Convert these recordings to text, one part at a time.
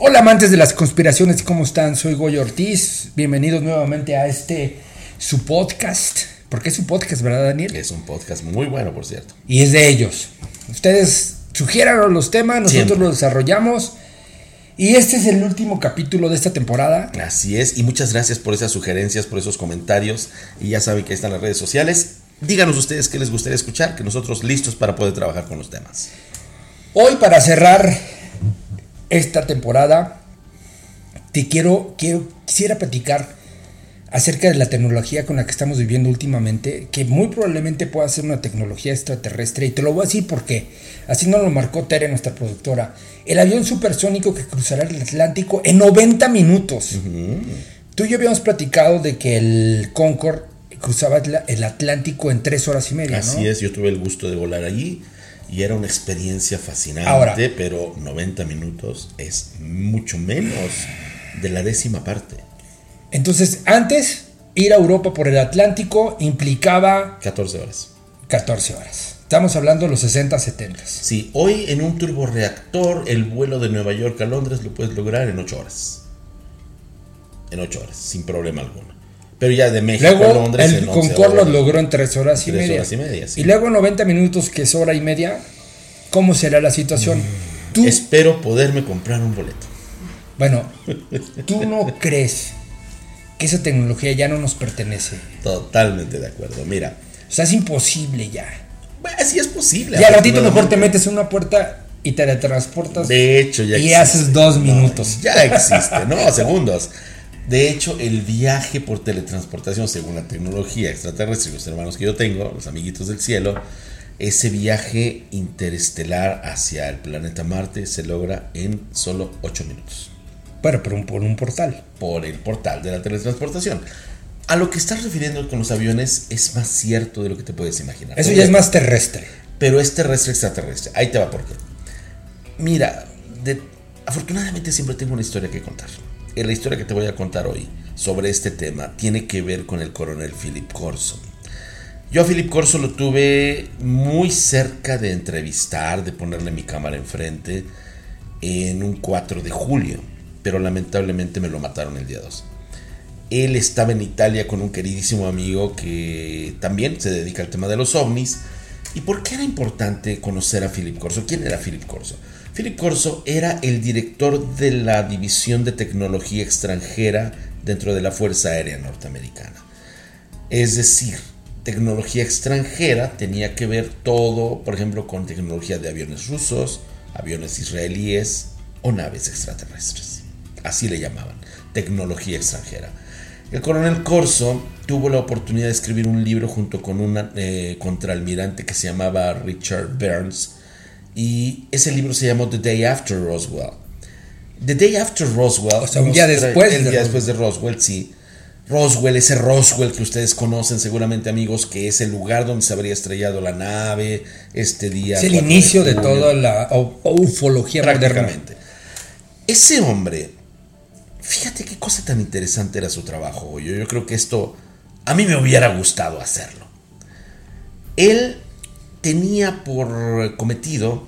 Hola amantes de las conspiraciones, ¿cómo están? Soy Goyo Ortiz. Bienvenidos nuevamente a este su podcast. Porque es su podcast, ¿verdad, Daniel? Es un podcast muy bueno, por cierto. Y es de ellos. Ustedes sugieran los temas, nosotros Siempre. los desarrollamos. Y este es el último capítulo de esta temporada. Así es, y muchas gracias por esas sugerencias, por esos comentarios. Y ya saben que ahí están las redes sociales. Díganos ustedes qué les gustaría escuchar, que nosotros listos para poder trabajar con los temas. Hoy para cerrar esta temporada, te quiero, quiero quisiera platicar acerca de la tecnología con la que estamos viviendo últimamente, que muy probablemente pueda ser una tecnología extraterrestre, y te lo voy a decir porque así nos lo marcó Tere, nuestra productora. El avión supersónico que cruzará el Atlántico en 90 minutos. Tú y yo habíamos platicado de que el Concorde cruzaba el- Atlántico en 3 horas y media, ¿no? Así es, yo tuve el gusto de volar allí y era una experiencia fascinante, Ahora. pero 90 minutos es mucho menos de la décima parte. Entonces, antes, ir a Europa por el Atlántico implicaba 14 horas. 14 horas. Estamos hablando de los 60, 70. Sí, hoy en un turboreactor el vuelo de Nueva York a Londres lo puedes lograr en 8 horas. En 8 horas, sin problema alguno. Pero ya de México a Luego, Londres el en 11 Concorde lo horas. logró en 3 horas y Tres media. horas y media, sí. Y luego 90 minutos, que es hora y media, ¿cómo será la situación? Mm. Tú, Espero poderme comprar un boleto. bueno, tú no crees que esa tecnología ya no nos pertenece. Totalmente de acuerdo. Mira, O sea, es imposible ya. bueno, sí es posible. Y al ratito mejor te metes en una puerta y te teletransportas. De hecho, ya Y existe. haces dos No, minutos. ya existe, no, segundos. De hecho, el viaje por teletransportación, según la tecnología extraterrestre los hermanos que yo tengo, los amiguitos del cielo, ese viaje interestelar hacia el planeta Marte se logra en solo 8 minutos Bueno, un- por un portal. por el portal de la teletransportación. A lo que estás refiriendo con los aviones es más cierto de lo que te puedes imaginar. Eso ya es más terrestre. pero es terrestre extraterrestre. Ahí te va por qué. Mira, de- afortunadamente siempre tengo una historia que contar. La historia que te voy a contar hoy sobre este tema tiene que ver con el coronel Philip Corso. Yo a Philip Corso lo tuve muy cerca de entrevistar, de ponerle mi cámara enfrente en un 4 de julio, pero lamentablemente me lo mataron el día 2. Él estaba en Italia con un queridísimo amigo que también se dedica al tema de los ovnis. ¿Y por qué era importante conocer a Philip Corso? ¿Quién era Philip Corso? Philip Corso era el director de la División de Tecnología Extranjera dentro de la Fuerza Aérea Norteamericana. Es decir, tecnología extranjera tenía que ver todo, por ejemplo, con tecnología de aviones rusos, aviones israelíes o naves extraterrestres. Así le llamaban, tecnología extranjera. El coronel Corso tuvo la oportunidad de escribir un libro junto con un eh, contraalmirante que se llamaba Richard Burns y ese libro se llamó The Day After Roswell. The Day After Roswell. O sea, un día después El de día Roswell. después de Roswell, sí. Roswell, ese Roswell que ustedes conocen seguramente amigos, que es el lugar donde se habría estrellado la nave este día. Es el 4 inicio de toda la ufología moderna. Prácticamente. Ese hombre, fíjate qué cosa tan interesante era su trabajo. Yo, yo creo que esto a mí me hubiera gustado hacerlo. Él tenía por cometido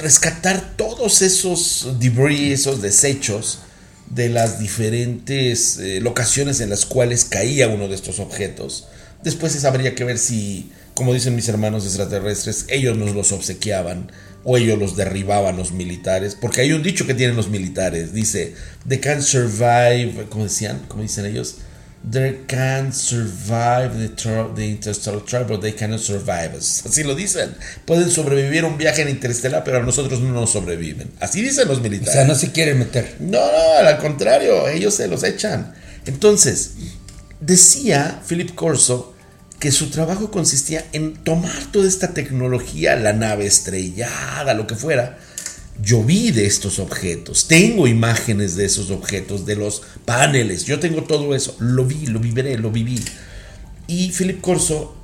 rescatar todos esos debris, esos desechos de las diferentes eh, locaciones en las cuales caía uno de estos objetos. Después habría que ver si, como dicen mis hermanos extraterrestres, ellos nos los obsequiaban o ellos los derribaban los militares, porque hay un dicho que tienen los militares, dice, they can survive, ¿cómo decían? ¿Cómo dicen ellos? They can survive the, the interstellar travel, but they cannot survive us. Así lo dicen. Pueden sobrevivir a un viaje en interestelar, pero a nosotros no nos sobreviven. Así dicen los O militares. sea, no se quiere meter. No, no, al contrario, ellos se los echan. Entonces, decía Philip Corso que su trabajo consistía en tomar toda esta tecnología, la nave estrellada, lo que fuera. Yo vi de estos objetos, tengo imágenes de esos objetos, de los paneles, yo tengo todo eso, lo vi, lo viviré, lo viví. Y Philip Corso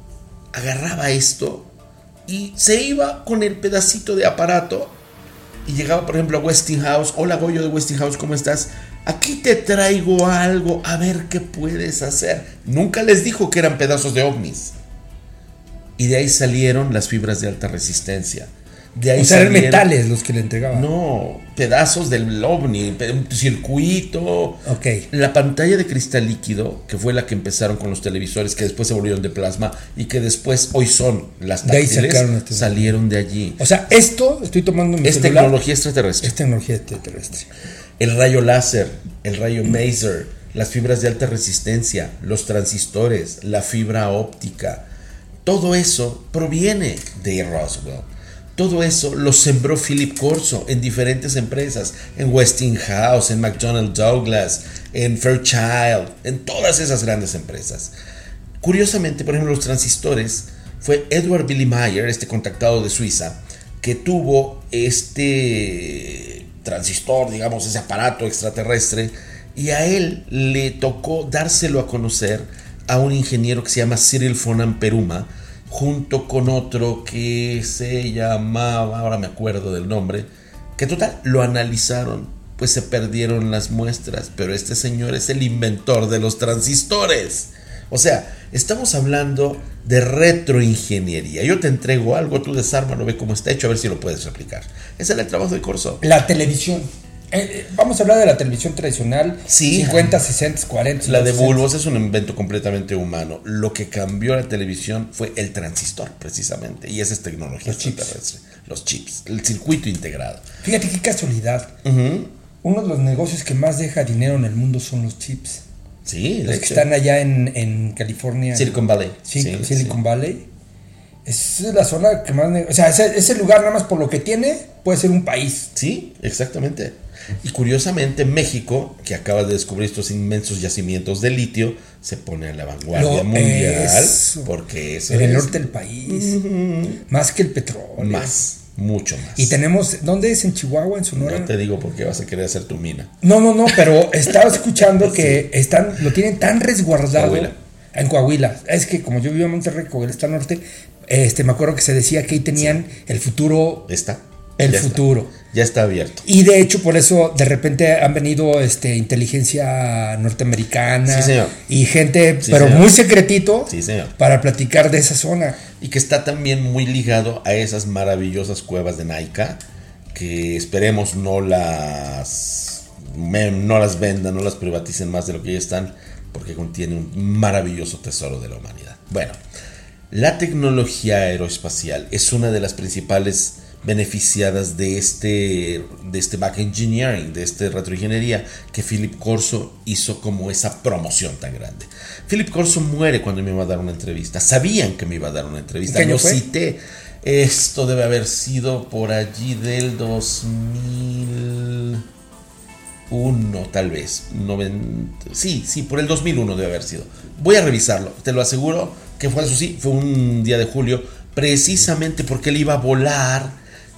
agarraba esto y se iba con el pedacito de aparato y llegaba, por ejemplo, a Westinghouse. Hola, Goyo de Westinghouse, ¿cómo estás? Aquí te traigo algo, a ver qué puedes hacer. Nunca les dijo que eran pedazos de ovnis. Y de ahí salieron las fibras de alta resistencia. De ahí o sea, eran metales los que le entregaban. No, pedazos del ovni, un circuito. Ok. La pantalla de cristal líquido, que fue la que empezaron con los televisores, que después se volvieron de plasma y que después hoy son las De ahí táctiles, sacaron este- salieron de allí. O sea, esto, estoy tomando mi Es celular, tecnología extraterrestre. Es tecnología extraterrestre. El rayo láser, el rayo maser, las fibras de alta resistencia, los transistores, la fibra óptica, todo eso proviene de Roswell. Todo eso lo sembró Philip Corso en diferentes empresas, en Westinghouse, en McDonnell Douglas, en Fairchild, en todas esas grandes empresas. Curiosamente, por ejemplo, los transistores, fue Edward Billy Mayer, este contactado de Suiza, que tuvo este transistor, digamos, ese aparato extraterrestre, y a él le tocó dárselo a conocer a un ingeniero que se llama Cyril von Amperuma, junto con otro que se llamaba, ahora me acuerdo del nombre, que total, lo analizaron, pues se perdieron las muestras, pero este señor es el inventor de los transistores. O sea, estamos hablando de retroingeniería. Yo te entrego algo, tú desármalo, ve cómo está hecho, a ver si lo puedes replicar. Ese era el trabajo de Corso. La televisión. Eh, eh, vamos a hablar de la televisión tradicional. Sí. 50, 60, 40. La de 50. bulbos es un invento completamente humano. Lo que cambió la televisión fue el transistor, precisamente. Y esa es tecnología Los chips. Los chips, el circuito integrado. Fíjate qué casualidad. Uno de los negocios que más deja dinero en el mundo son los chips. Sí, Los que hecho. están allá en, en California. Silicon Valley. Sí, Sí, Silicon sí. Valley. Esa es la zona que más... O sea, ese, ese lugar nada más por lo que tiene puede ser un país. Sí, exactamente. Y curiosamente México, que acaba de descubrir estos inmensos yacimientos de litio, se pone a la vanguardia mundial eso. porque eso En el es norte del país. Más que el petróleo. más, mucho más. Y tenemos... ¿Dónde es? ¿En Chihuahua? ¿En Sonora? no te digo por qué vas a querer hacer tu mina. No, no, no, pero estaba escuchando que están, lo tienen tan resguardado Coahuila. en Coahuila. Es que como yo vivo en Monterrey, Coahuila está al norte, este, me acuerdo que se decía que ahí tenían el futuro, Está. El Ya está. futuro. Ya está abierto. Y de hecho, por eso de repente han venido este, inteligencia norteamericana Sí, señor. y gente, Sí, pero señor. muy secretito, Sí, señor. para platicar de esa zona. Y que está también muy ligado a esas maravillosas cuevas de Naika, que esperemos no las, no las vendan, no las privaticen más de lo que ya están, porque contiene un maravilloso tesoro de la humanidad. Bueno, la tecnología aeroespacial es una de las principales beneficiadas de este, de este back engineering, de este retroingeniería que Philip Corso hizo como esa promoción tan grande. Philip Corso muere cuando me iba a dar una entrevista. Sabían que me iba a dar una entrevista. ¿Qué año Lo fue? cité. Esto debe haber sido por allí del 2001, tal vez. Noven- Sí, sí, por el 2001 debe haber sido. Voy a revisarlo. Te lo aseguro que fue eso sí. Fue un día de julio. Precisamente porque él iba a volar.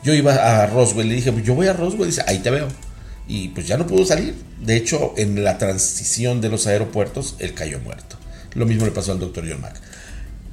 Yo iba a Roswell. Le dije, yo voy a Roswell. Dice, ahí te veo. Y pues ya no pudo salir. De hecho, en la transición de los aeropuertos, él cayó muerto. Lo mismo le pasó al doctor John Mack.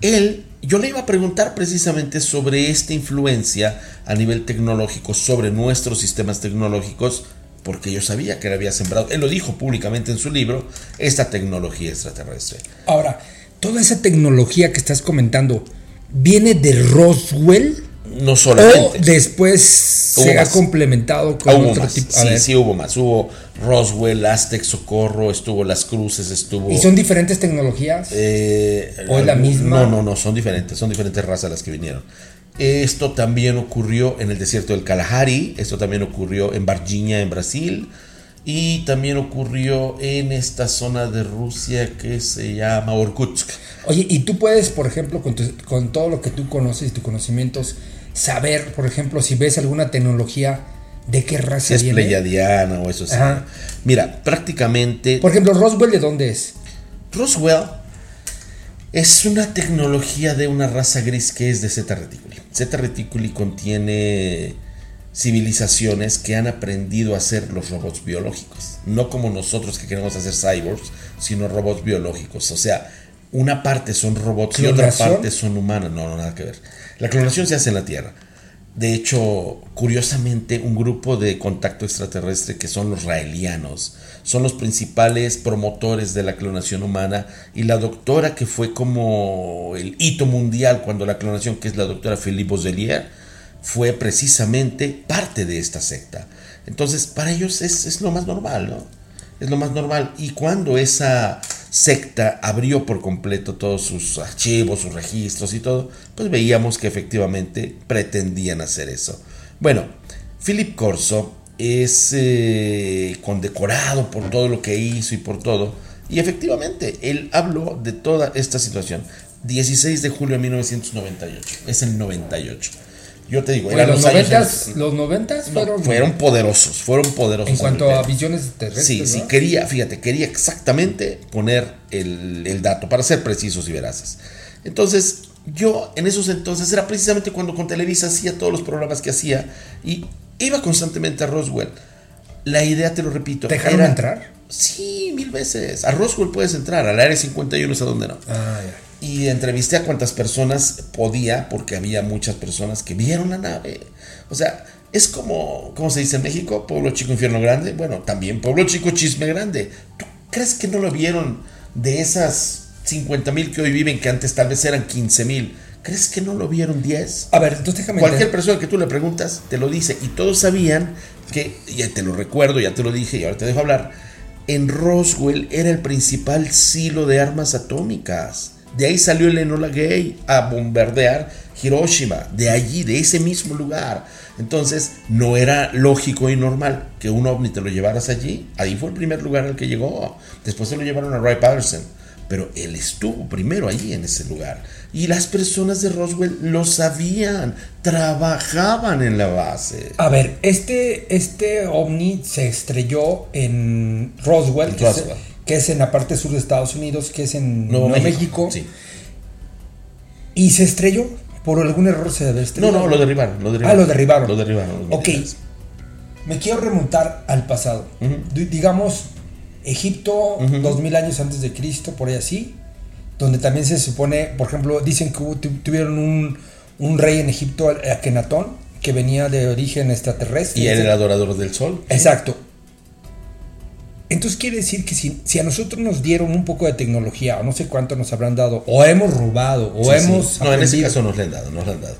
Él, yo le iba a preguntar precisamente sobre esta influencia a nivel tecnológico sobre nuestros sistemas tecnológicos, porque yo sabía que él había sembrado, él lo dijo públicamente en su libro, esta tecnología extraterrestre. Ahora, toda esa tecnología que estás comentando, ¿viene de Roswell? No O solamente. después Hubo se ha complementado con hubo otro más. tipo. A Sí, ver. sí hubo más. Hubo Roswell, Aztec Socorro, estuvo Las Cruces, estuvo... ¿Y son diferentes tecnologías? Eh, ¿O es la misma? No, no, no, son diferentes, son diferentes razas las que vinieron. Esto también ocurrió en el desierto del Kalahari, esto también ocurrió en Varginha, en Brasil, y también ocurrió en esta zona de Rusia que se llama Orkutsk. Oye, y tú puedes, por ejemplo, con, tu- con todo lo que tú conoces y tus conocimientos, saber, por ejemplo, si ves alguna tecnología, de qué raza Si es viene. pleyadiana o eso sí. Mira, prácticamente Por ejemplo, Roswell, ¿de dónde es? Roswell es una tecnología de una raza gris que es de Zeta Reticuli. Zeta Reticuli contiene civilizaciones que han aprendido a hacer los robots biológicos. No como nosotros que queremos hacer cyborgs, sino robots biológicos. O sea, una parte son robots y otra parte son humanas. No, no, nada que ver. La clonación se hace en la Tierra. De hecho, curiosamente, un grupo de contacto extraterrestre que son los raelianos son los principales promotores de la clonación humana y la doctora que fue como el hito mundial cuando la clonación, que es la doctora Philippe Boselier, fue precisamente parte de esta secta. Entonces, para ellos es, es lo más normal, ¿no? Es lo más normal. Y cuando esa secta abrió por completo todos sus archivos, sus registros y todo, pues veíamos que efectivamente pretendían hacer eso. Bueno, Philip Corso es eh, condecorado por todo lo que hizo y por todo. Y efectivamente, él habló de toda esta situación. 16 de julio de 1998. Es el 98. Yo te digo, los, noventas, los noventas fueron, fueron poderosos, fueron poderosos. En cuanto a visiones terrestres. Sí, sí, quería, fíjate, quería exactamente poner el, el, dato para ser precisos y veraces. Entonces, yo en esos entonces era precisamente cuando con Televisa hacía todos los programas que hacía y iba constantemente a Roswell. La idea, te lo repito. ¿Dejaron era, entrar? Sí, mil veces. A Roswell puedes entrar, al área 51 es a donde no. Ah, ya y entrevisté a cuantas personas podía, porque había muchas personas que vieron la nave. O sea, es como, ¿cómo se dice en México? Pueblo chico, infierno grande. Bueno, también pueblo chico, chisme grande. ¿Tú crees que no lo vieron de esas 50 mil que hoy viven, que antes tal vez eran 15 mil? ¿Crees que no lo vieron 10? A ver, entonces déjame. Cualquier persona que tú le preguntas te lo dice. Y todos sabían que, ya te lo recuerdo, ya te lo dije y ahora te dejo hablar. En Roswell era el principal silo de armas atómicas. De ahí salió el Enola Gay a bombardear Hiroshima, de allí, de ese mismo lugar. Entonces, no era lógico y normal que un ovni te lo llevaras allí. Ahí fue el primer lugar al que llegó. Después se lo llevaron a Ray Patterson. Pero él estuvo primero allí en ese lugar. Y las personas de Roswell lo sabían, trabajaban en la base. A ver, este, este ovni se estrelló en Roswell. Roswell que es en la parte sur de Estados Unidos, que es en Nuevo, México. Y se estrelló. Por algún error se debe No, no, lo derribaron, lo derribaron. Ah, lo derribaron. Lo derribaron. ok. Me quiero remontar al pasado. Digamos, Egipto, dos mil años antes de Cristo, por ahí así. Donde también se supone, por ejemplo, dicen que tuvieron un, un rey en Egipto, Akenatón, que venía de origen extraterrestre. Y él era adorador del sol. Exacto. Entonces quiere decir que si, si, a nosotros nos dieron un poco de tecnología, o no sé cuánto nos habrán dado, o hemos robado, o hemos... No, en ese caso nos le han dado, nos le han dado.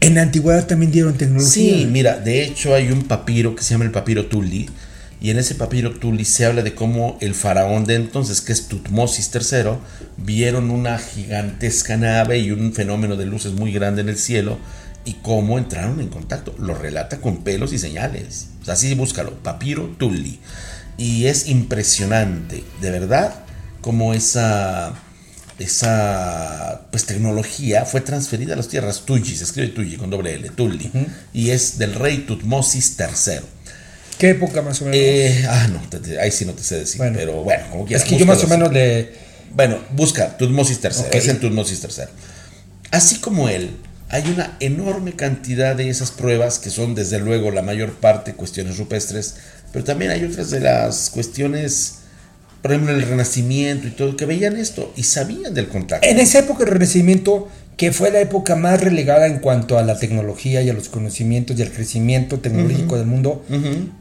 En la antigüedad también dieron tecnología. Sí, mira, de hecho hay un papiro que se llama el papiro Tulli, y en ese papiro Tulli se habla de cómo el faraón de entonces, que es Tutmosis III, vieron una gigantesca nave y un fenómeno de luces muy grande en el cielo, y cómo entraron en contacto. Lo relata con pelos y señales. O sea, así búscalo, papiro Tulli y es impresionante, de verdad, como esa, esa pues, tecnología fue transferida a las tierras Tulli, se escribe Tulli con doble L, Tulli, y es del rey Tutmosis III. ¿Qué época más o menos? Eh, ah, no, ahí sí no te sé decir, pero bueno, como quieras. Es que yo más o menos le... Bueno, busca Tutmosis III, es el Tutmosis III. Así como él, hay una enorme cantidad de esas pruebas que son desde luego la mayor parte cuestiones rupestres pero también hay otras de las cuestiones, por ejemplo, el Renacimiento y todo, que veían esto y sabían del contacto. En esa época el Renacimiento, que fue la época más relegada en cuanto a la tecnología y a los conocimientos y al crecimiento tecnológico del mundo,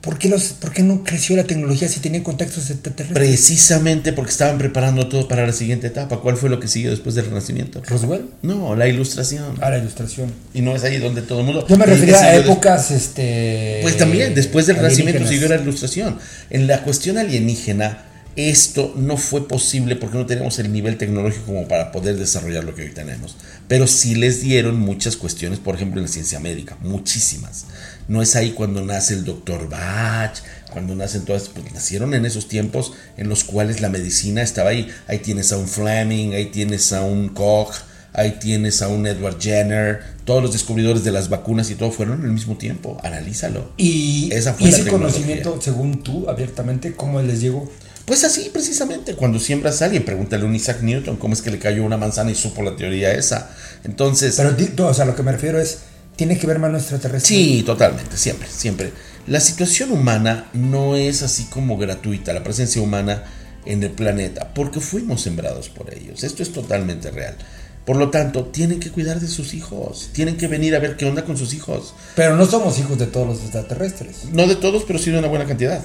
¿por, qué los, ¿por, qué no creció la tecnología si tenían contactos extraterrestres? Precisamente porque estaban preparando todo para la siguiente etapa. ¿Cuál fue lo que siguió después del Renacimiento? ¿Roswell? No, la ilustración. Ah, la ilustración. Y no es ahí donde todo el mundo... Yo me refería a épocas... este Pues también, después del Renacimiento siguió la ilustración. En la cuestión alienígena esto no fue posible porque no teníamos el nivel tecnológico como para poder desarrollar lo que hoy tenemos. Pero sí les dieron muchas cuestiones, por ejemplo, en la ciencia médica, muchísimas. No es ahí cuando nace el doctor Bach, cuando nacen todas, pues nacieron en esos tiempos en los cuales la medicina estaba ahí. Ahí tienes a un Fleming, ahí tienes a un Koch, ahí tienes a un Edward Jenner, todos los descubridores de las vacunas y todo fueron en el mismo tiempo. Analízalo. Y, Esa fue ese conocimiento, según tú, abiertamente, ¿cómo les llegó? Pues así, precisamente, cuando siembras a alguien, pregúntale a un Isaac Newton cómo es que le cayó una manzana y supo la teoría esa. Entonces. Pero, o sea, lo que me refiero es, ¿tiene que ver mano extraterrestre? Sí, totalmente, siempre, siempre. La situación humana no es así como gratuita, la presencia humana en el planeta, porque fuimos sembrados por ellos. Esto es totalmente real. Por lo tanto, tienen que cuidar de sus hijos, tienen que venir a ver qué onda con sus hijos. Pero no somos hijos de todos los extraterrestres. No de todos, pero sí de una buena cantidad.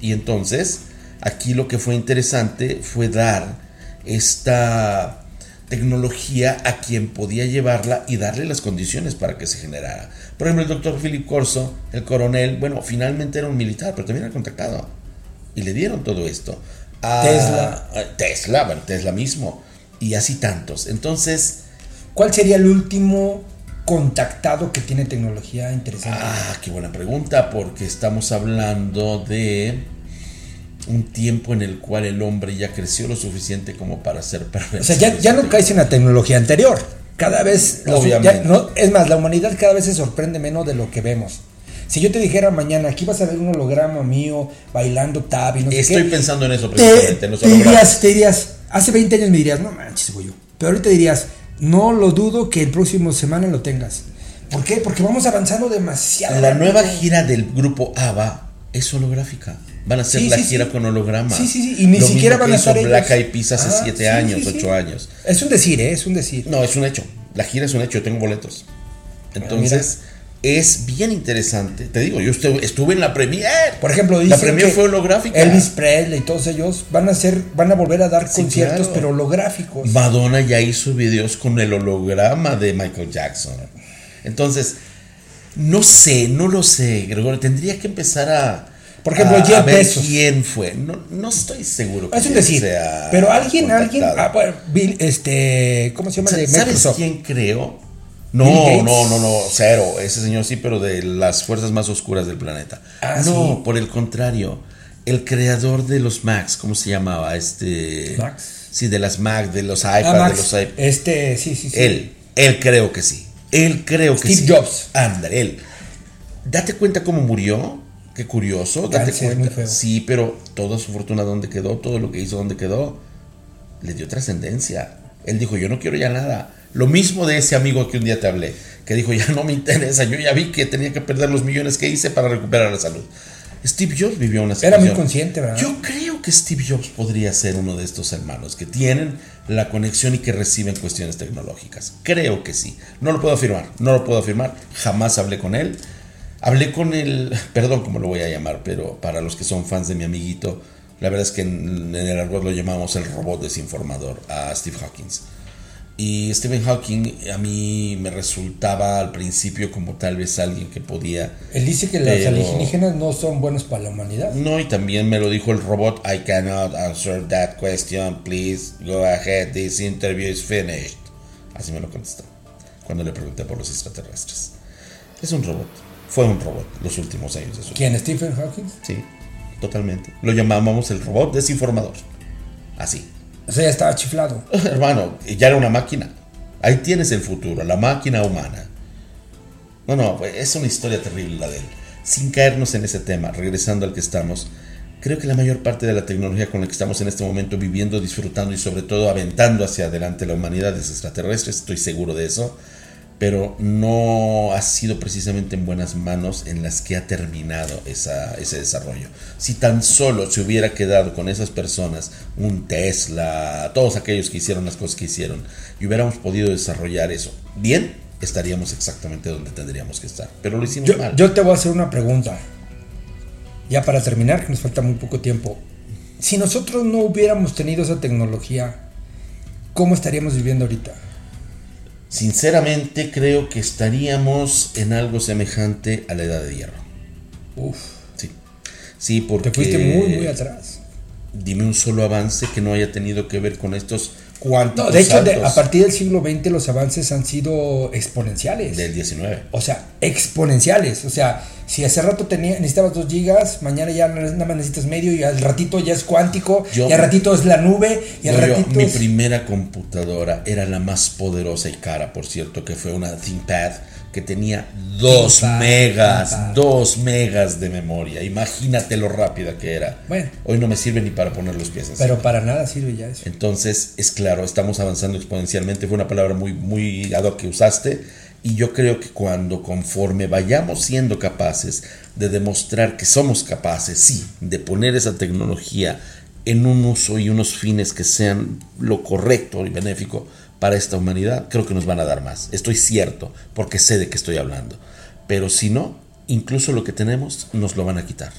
Y entonces, Aquí lo que fue interesante fue dar esta, tecnología a quien podía llevarla y darle las condiciones para que se generara. Por ejemplo, el doctor Philip Corso, el coronel, bueno, finalmente era un militar, pero también era contactado. Y le dieron todo esto. A Tesla. Tesla, bueno, Tesla mismo. Y así tantos. Entonces, ¿Cuál sería el último contactado que tiene tecnología interesante? ah, qué buena pregunta, porque estamos hablando de un tiempo en el cual el hombre ya creció lo suficiente como para ser perfecto. o sea, ya, ya no caes en la tecnología anterior. Cada vez, Obviamente. ya no- es más, la humanidad cada vez se sorprende menos de lo que vemos. Si yo te dijera mañana, aquí vas a ver un holograma mío bailando tab y no sé Estoy qué, pensando en eso te, precisamente, en los te dirías, te dirías, hace 20 años me dirías, no manches, güey. Pero ahorita dirías, no lo dudo que el próximo semana lo tengas. ¿Por qué? Porque vamos avanzando demasiado. La nueva gira del grupo ABBA es holográfica. Van a hacer Sí, la sí, gira sí. con holograma. Sí, sí, sí, y ni Lo siquiera van a estar Black. Eyed Peas hace Ah, 7 sí, años, sí, sí. 8 años. Es un decir, ¿eh? es un decir. No, es un hecho. La gira es un hecho, yo tengo boletos. Entonces, es bien interesante. Te digo, yo estuve, estuve en la premiere. Por ejemplo, la dicen premiere que fue holográfica. Elvis Presley y todos ellos van a hacer, van a volver a dar conciertos, claro. pero holográficos. Madonna ya hizo videos con el holograma de Michael Jackson. Entonces, no sé, no lo sé, Gregorio. Tendría que empezar a. Por ejemplo, a, Jeff a ver Bezos. quién fue. No, no estoy seguro que es un decir. sea Pero alguien, alguien, ah, bueno, Bill, este, ¿cómo se llama? ¿Sabes Microsoft. quién creo? No, no, no, no, cero. Ese señor sí, pero de las fuerzas más oscuras del planeta. Ah, no, sí. por el contrario. El creador de los Macs, ¿cómo se llamaba? Este. Macs. Sí, de las Mac, de los Ah, iPads, Max, de los iPads. este, sí, sí, sí. Él, él creo que sí. Él creo que Steve sí. Jobs. Ándale, él. Date cuenta cómo murió. Qué curioso. Date cuenta. Sí, pero toda su fortuna, ¿dónde quedó? Todo lo que hizo, ¿dónde quedó? Le dio trascendencia. Él dijo, yo no quiero ya nada. Lo mismo de ese amigo que un día te hablé, que dijo, ya no me interesa, yo ya vi que tenía que perder los millones que hice para recuperar la salud. Steve Jobs vivió una Era situación. muy consciente, ¿verdad? Yo creo que Steve Jobs podría ser uno de estos hermanos que tienen la conexión y que reciben cuestiones tecnológicas. Creo que sí. No lo puedo afirmar, no lo puedo afirmar. Jamás hablé con él. Hablé con el, perdón cómo lo voy a llamar, pero para los que son fans de mi amiguito, la verdad es que en, en el argot lo llamamos el robot desinformador a Steve Hawkins. Y Stephen Hawking a mí me resultaba al principio como tal vez alguien que podía Él dice que los alienígenas no son buenos para la humanidad. no, y también me lo dijo el robot, I cannot answer that question, please go ahead, this interview is finished. Así me lo contestó, cuando le pregunté por los extraterrestres. Es un robot, fue un robot los últimos años de su vida. ¿Quién? ¿Stephen Hawking? Sí, totalmente. Lo llamábamos el robot desinformador. Así. O sea, ya estaba chiflado. Hermano, ya era una máquina. Ahí tienes el futuro, la máquina humana. No, no, es una historia terrible la de él. Sin caernos en ese tema, regresando al que estamos, creo que la mayor parte de la tecnología con la que estamos en este momento viviendo, disfrutando y sobre todo aventando hacia adelante la humanidad es extraterrestre, estoy seguro de eso, pero no ha sido precisamente en buenas manos en las que ha terminado esa- ese desarrollo. Si tan solo se hubiera quedado con esas personas, un Tesla, todos aquellos que hicieron las cosas que hicieron, y hubiéramos podido desarrollar eso bien, estaríamos exactamente donde tendríamos que estar. Pero lo hicimos Yo, mal. yo te voy a hacer una pregunta. Ya para terminar, que nos falta muy poco tiempo. Si nosotros no hubiéramos tenido esa tecnología, ¿cómo estaríamos viviendo ahorita? Sinceramente creo que estaríamos en algo semejante a la edad de hierro. Uf, Sí. Sí, porque... te fuiste muy, muy atrás. Dime un solo avance que no haya tenido que ver con estos No, de hecho, de- a partir del siglo XX los avances han sido exponenciales. del 19. O sea, exponenciales. O sea, si hace rato tenía, necesitabas 2 gigas, mañana ya nada más necesitas medio y al ratito ya es cuántico, Yo- y al ratito es la nube, y al No, yo- ratito mi es... primera computadora era la más poderosa y cara, por cierto, que fue una ThinkPad que tenía 2 ThinkPad, megas, ThinkPad. 2 megas de memoria. Imagínate lo rápida que era. Bueno. Hoy no me sirve ni para poner los pies encima. Pero para nada sirve ya eso. Entonces, es claro, estamos avanzando exponencialmente. Fue una palabra muy, muy ad hoc que usaste. Y yo creo que cuando, conforme vayamos siendo capaces de demostrar que somos capaces, sí, de poner esa tecnología en un uso y unos fines que sean lo correcto y benéfico para esta humanidad, creo que nos van a dar más. Estoy cierto, porque sé de qué estoy hablando. Pero si no, incluso lo que tenemos nos lo van a quitar.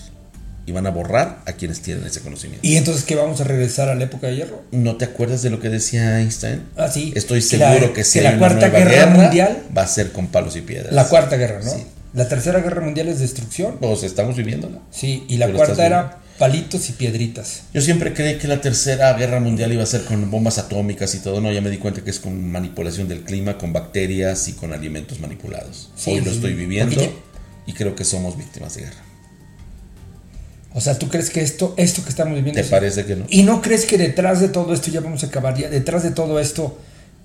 y van a borrar a quienes tienen ese conocimiento. ¿Y entonces qué vamos a regresar a la época de hierro? ¿No te acuerdas de lo que decía Einstein? Ah, sí. Estoy la- seguro que, si que la una Cuarta nueva Guerra guerra, Mundial- va a ser con palos y piedras. La cuarta guerra, ¿no? Sí. La tercera guerra mundial es destrucción. Pues estamos viviéndola. Sí, y la cuarta era palitos y piedritas. Yo siempre creí que la tercera guerra mundial iba a ser con bombas atómicas y todo. No, ya me di cuenta que es con manipulación del clima, con bacterias y con alimentos manipulados. Sí, Hoy lo estoy viviendo y creo que somos víctimas de guerra. O sea, ¿tú crees que esto, esto que estamos viviendo... ¿Te es- parece que no? ¿Y no crees que detrás de todo esto, ya vamos a acabar, ya detrás de todo esto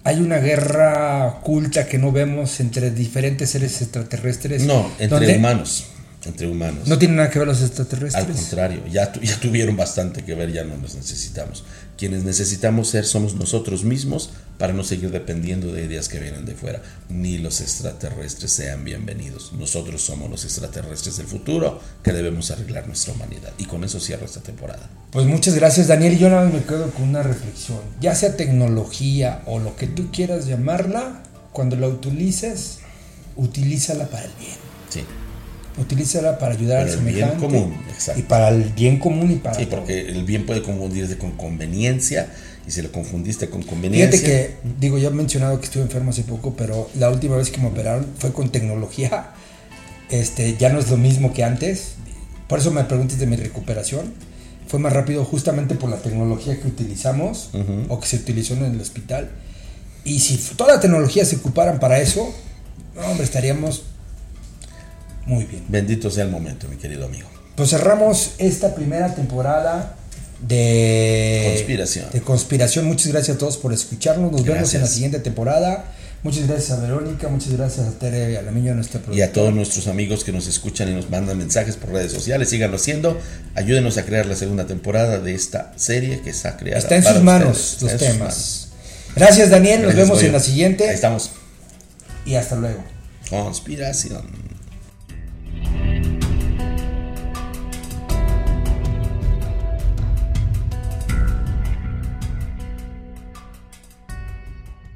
hay una guerra oculta que no vemos entre diferentes seres extraterrestres? No, entre humanos. Entre humanos. No tienen nada que ver los Al extraterrestres. contrario, ya, tu- ya tuvieron bastante que ver, ya no los necesitamos. Quienes necesitamos ser somos nosotros mismos para no seguir dependiendo de ideas que vienen de fuera. Ni los extraterrestres sean bienvenidos. Nosotros somos los extraterrestres del futuro que debemos arreglar nuestra humanidad. Y con eso cierro esta temporada. Pues muchas gracias, Daniel. Y yo nada más me quedo con una reflexión. Ya sea tecnología o lo que tú quieras llamarla, cuando la utilices, utilízala para el bien. Utilízala para ayudar Para al el bien semejante. común, exacto. Y para el bien común y para sí todo. porque el bien puede confundirse con conveniencia. Y si lo confundiste con conveniencia. Fíjate que, digo, ya he mencionado que estuve enfermo hace poco, pero la última vez que me operaron fue con tecnología. Este, ya no es lo mismo que antes. Por eso me preguntas de mi recuperación. Fue más rápido justamente por la tecnología que utilizamos Ujú. o que se utilizó en el hospital. Y si toda la tecnología se ocuparan para eso, no, hombre, estaríamos muy bien. Bendito sea el momento, mi querido amigo. Pues cerramos esta primera temporada de Conspiración. De conspiración. Muchas gracias a todos por escucharnos. Nos vemos en la siguiente temporada. Muchas gracias a Verónica, muchas gracias a Tere Alamillo, nuestra Y productora. a todos nuestros amigos que nos escuchan y nos mandan mensajes por redes sociales, síganlo haciendo. Ayúdenos a crear la segunda temporada de esta serie que está creada. Está en sus manos los temas. manos. Gracias Daniel, nos vemos en la siguiente Ahí estamos. y hasta luego. Conspiración.